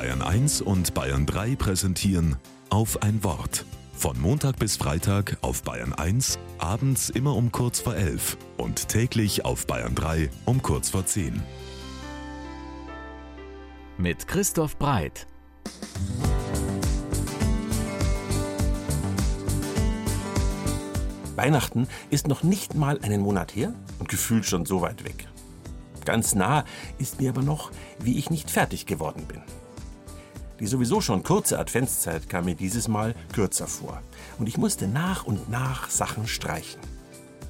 Bayern 1 und Bayern 3 präsentieren auf ein Wort. Von Montag bis Freitag auf Bayern 1, abends immer um kurz vor 11 und täglich auf Bayern 3 um kurz vor 10. Mit Christoph Breit. Weihnachten ist noch nicht mal einen Monat her und gefühlt schon so weit weg. Ganz nah ist mir aber noch, wie ich nicht fertig geworden bin. Die sowieso schon kurze Adventszeit kam mir dieses Mal kürzer vor und ich musste nach und nach Sachen streichen.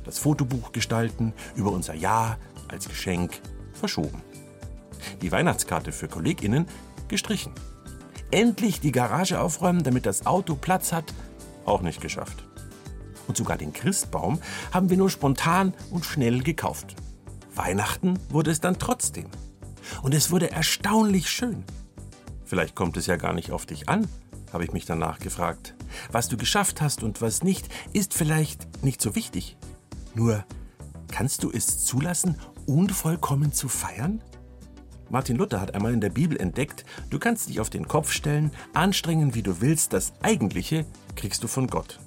Das Fotobuch gestalten, über unser Jahr als Geschenk verschoben. Die Weihnachtskarte für KollegInnen gestrichen. Endlich die Garage aufräumen, damit das Auto Platz hat, auch nicht geschafft. Und sogar den Christbaum haben wir nur spontan und schnell gekauft. Weihnachten wurde es dann trotzdem. Und es wurde erstaunlich schön. Vielleicht kommt es ja gar nicht auf dich an, habe ich mich danach gefragt. Was du geschafft hast und was nicht, ist vielleicht nicht so wichtig. Nur, kannst du es zulassen, unvollkommen zu feiern? Martin Luther hat einmal in der Bibel entdeckt, du kannst dich auf den Kopf stellen, anstrengen, wie du willst, das Eigentliche kriegst du von Gott.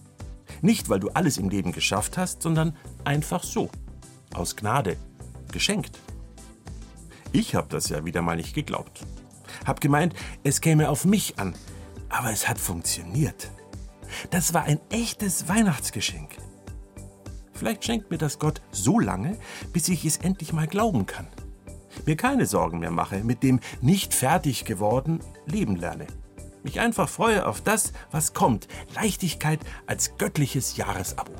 Nicht, weil du alles im Leben geschafft hast, sondern einfach so. Aus Gnade. Geschenkt. Ich habe das ja wieder mal nicht geglaubt. Hab gemeint, es käme auf mich an. Aber es hat funktioniert. Das war ein echtes Weihnachtsgeschenk. Vielleicht schenkt mir das Gott so lange, bis ich es endlich mal glauben kann. Mir keine Sorgen mehr mache, mit dem nicht fertig geworden leben lerne. Mich einfach freue auf das, was kommt. Leichtigkeit als göttliches Jahresabo.